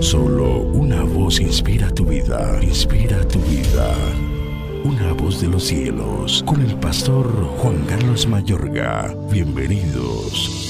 Solo una voz inspira tu vida, inspira tu vida. Una voz de los cielos, con el pastor Juan Carlos Mayorga. Bienvenidos.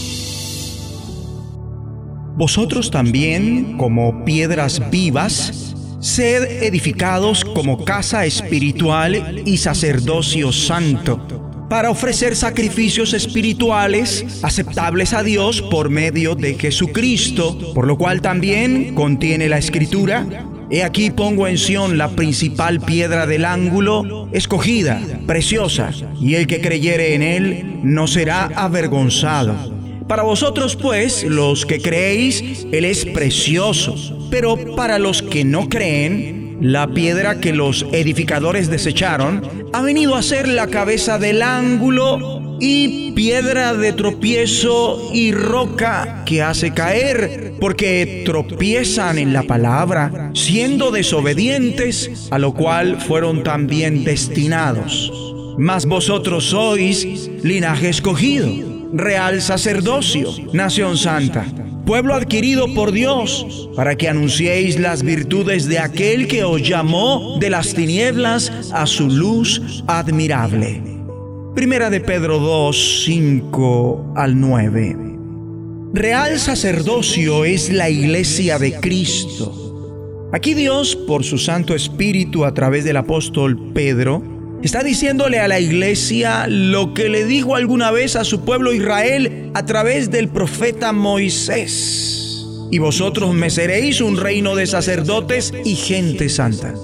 Vosotros también, como piedras vivas, sed edificados como casa espiritual y sacerdocio santo para ofrecer sacrificios espirituales aceptables a Dios por medio de Jesucristo, por lo cual también contiene la escritura. He aquí pongo en Sión la principal piedra del ángulo, escogida, preciosa, y el que creyere en él no será avergonzado. Para vosotros pues, los que creéis, Él es precioso, pero para los que no creen, la piedra que los edificadores desecharon ha venido a ser la cabeza del ángulo y piedra de tropiezo y roca que hace caer, porque tropiezan en la palabra, siendo desobedientes, a lo cual fueron también destinados. Mas vosotros sois linaje escogido, real sacerdocio, nación santa pueblo adquirido por Dios, para que anunciéis las virtudes de aquel que os llamó de las tinieblas a su luz admirable. Primera de Pedro 2, 5 al 9. Real sacerdocio es la iglesia de Cristo. Aquí Dios, por su Santo Espíritu a través del apóstol Pedro, Está diciéndole a la iglesia lo que le dijo alguna vez a su pueblo Israel a través del profeta Moisés. Y vosotros me seréis un reino de sacerdotes y gente santa.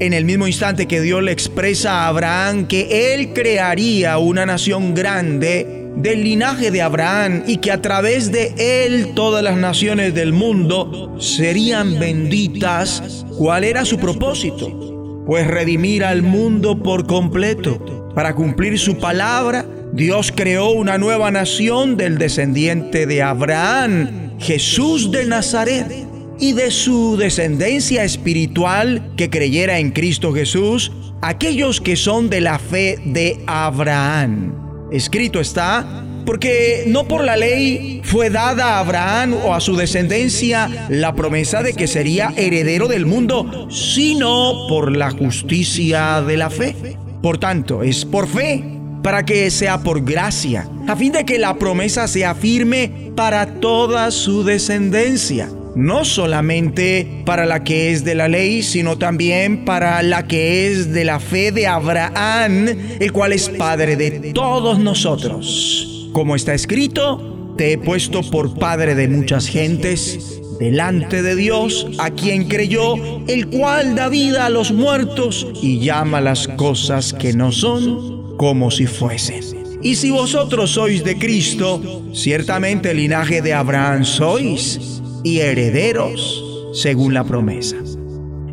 En el mismo instante que Dios le expresa a Abraham que él crearía una nación grande del linaje de Abraham y que a través de él todas las naciones del mundo serían benditas, ¿cuál era su propósito? Pues redimir al mundo por completo. Para cumplir su palabra, Dios creó una nueva nación del descendiente de Abraham, Jesús de Nazaret, y de su descendencia espiritual que creyera en Cristo Jesús, aquellos que son de la fe de Abraham. Escrito está, porque no por la ley fue dada a Abraham o a su descendencia la promesa de que sería heredero del mundo, sino por la justicia de la fe. Por tanto, es por fe, para que sea por gracia, a fin de que la promesa sea firme para toda su descendencia no solamente para la que es de la ley, sino también para la que es de la fe de Abraham, el cual es Padre de todos nosotros. Como está escrito, te he puesto por padre de muchas gentes delante de Dios, a quien creyó, el cual da vida a los muertos y llama las cosas que no son como si fuesen. Y si vosotros sois de Cristo, ciertamente el linaje de Abraham sois y herederos según la promesa.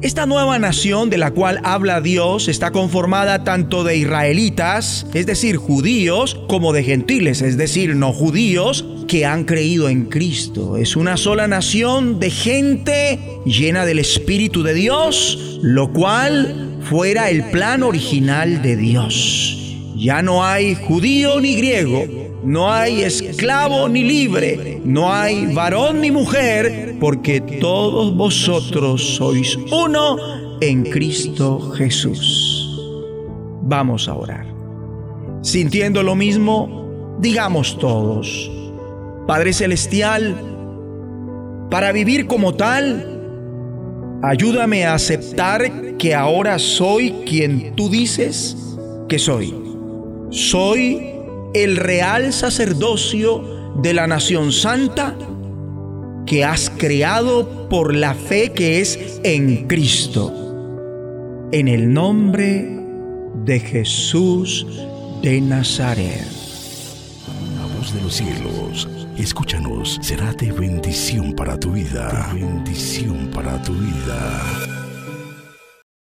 Esta nueva nación de la cual habla Dios está conformada tanto de israelitas, es decir, judíos, como de gentiles, es decir, no judíos, que han creído en Cristo. Es una sola nación de gente llena del Espíritu de Dios, lo cual fuera el plan original de Dios. Ya no hay judío ni griego, no hay esclavo ni libre, no hay varón ni mujer, porque todos vosotros sois uno en Cristo Jesús. Vamos a orar. Sintiendo lo mismo, digamos todos, Padre Celestial, para vivir como tal, ayúdame a aceptar que ahora soy quien tú dices que soy. Soy el real sacerdocio de la nación santa que has creado por la fe que es en Cristo. En el nombre de Jesús de Nazaret. La voz de los cielos, escúchanos, será de bendición para tu vida. bendición para tu vida.